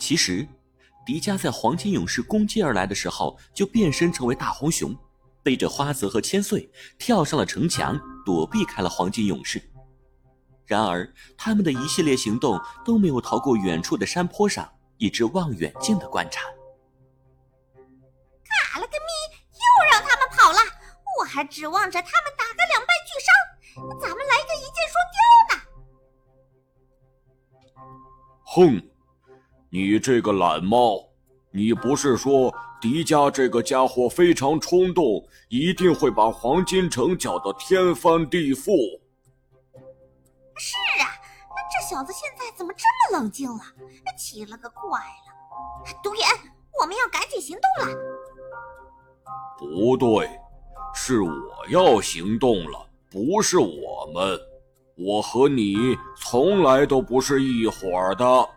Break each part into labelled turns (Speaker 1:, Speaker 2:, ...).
Speaker 1: 其实，迪迦在黄金勇士攻击而来的时候，就变身成为大红熊，背着花泽和千岁跳上了城墙，躲避开了黄金勇士。然而，他们的一系列行动都没有逃过远处的山坡上一只望远镜的观察。
Speaker 2: 卡了个咪，又让他们跑了！我还指望着他们打个两败俱伤，咱们来个一箭双
Speaker 3: 雕呢！哼，你这个懒猫，你不是说迪迦这个家伙非常冲动，一定会把黄金城搅得天翻地覆？
Speaker 2: 是啊，这小子现在怎么这么冷静了？奇了个怪了！独眼，我们要赶紧行动了。
Speaker 3: 不对，是我要行动了，不是我们。我和你从来都不是一伙的。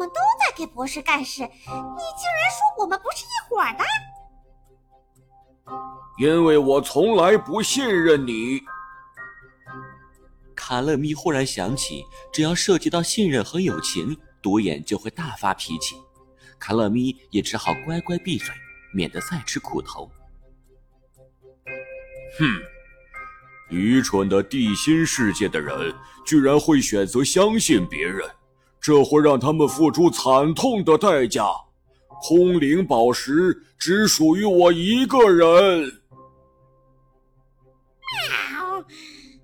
Speaker 2: 们都在给博士干事，你竟然说我们不是一伙的？
Speaker 3: 因为我从来不信任你。
Speaker 1: 卡勒咪忽然想起，只要涉及到信任和友情，独眼就会大发脾气。卡勒咪也只好乖乖闭嘴，免得再吃苦头。
Speaker 3: 哼，愚蠢的地心世界的人居然会选择相信别人，这会让他们付出惨痛的代价。空灵宝石只属于我一个人。
Speaker 2: 喵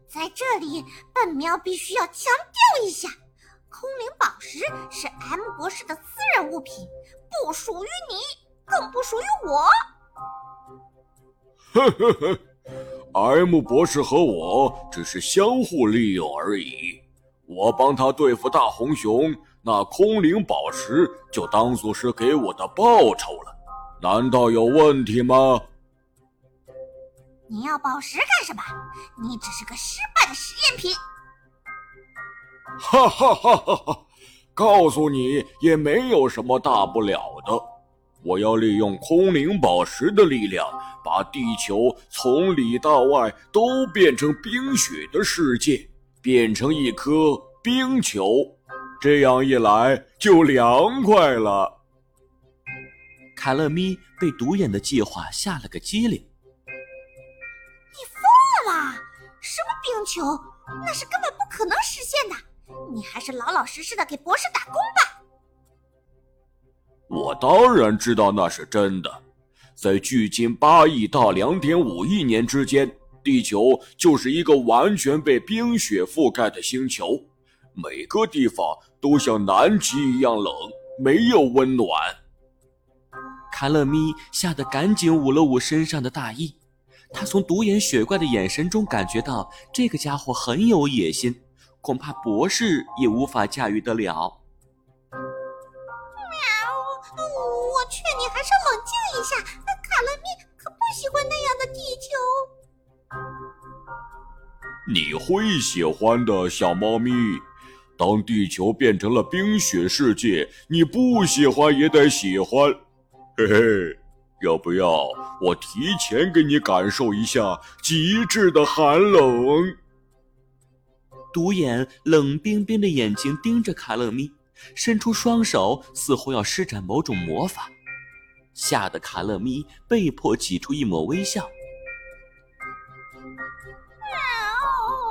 Speaker 2: 在这里，本喵必须要强调一下：空灵宝石是 M 博士的私人物品，不属于你，更不属于我。
Speaker 3: 呵呵呵，M 博士和我只是相互利用而已。我帮他对付大红熊，那空灵宝石就当做是给我的报酬了，难道有问题吗？
Speaker 2: 你要宝石干什么？你只是个失败的实验品。
Speaker 3: 哈哈哈哈哈！告诉你也没有什么大不了的。我要利用空灵宝石的力量，把地球从里到外都变成冰雪的世界，变成一颗冰球。这样一来就凉快了。
Speaker 1: 凯勒咪被独眼的计划吓了个机灵。
Speaker 2: 你疯了啦什么冰球？那是根本不可能实现的！你还是老老实实的给博士打工吧。
Speaker 3: 我当然知道那是真的。在距今八亿到两点五亿年之间，地球就是一个完全被冰雪覆盖的星球，每个地方都像南极一样冷，没有温暖。
Speaker 1: 卡勒咪吓得赶紧捂了捂身上的大衣。他从独眼雪怪的眼神中感觉到，这个家伙很有野心，恐怕博士也无法驾驭得了。
Speaker 2: 喵！我劝你还是冷静一下，卡勒咪可不喜欢那样
Speaker 3: 你会喜欢的，小猫咪。当地球变成了冰雪世界，你不喜欢也得喜欢。嘿嘿。要不要我提前给你感受一下极致的寒冷？
Speaker 1: 独眼冷冰冰的眼睛盯着卡勒咪，伸出双手，似乎要施展某种魔法，吓得卡勒咪被迫挤出一抹微笑。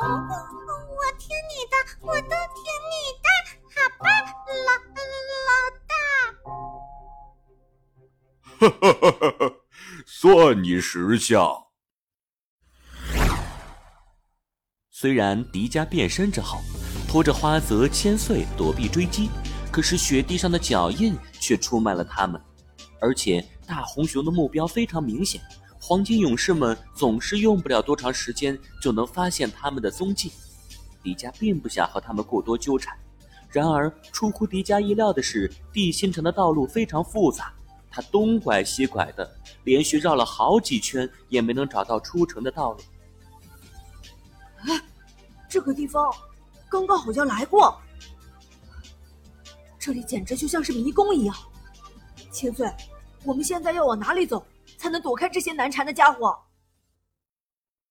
Speaker 2: 我听你的，我都听你的，好吧，老老大。
Speaker 3: 哈哈哈哈！算你识相。
Speaker 1: 虽然迪迦变身之后，拖着花泽、千岁躲避追击，可是雪地上的脚印却出卖了他们。而且大红熊的目标非常明显，黄金勇士们总是用不了多长时间就能发现他们的踪迹。迪迦并不想和他们过多纠缠。然而出乎迪迦意料的是，地心城的道路非常复杂。他东拐西拐的，连续绕了好几圈，也没能找到出城的道路。
Speaker 4: 哎，这个地方刚刚好像来过，这里简直就像是迷宫一样。千岁，我们现在要往哪里走，才能躲开这些难缠的家伙？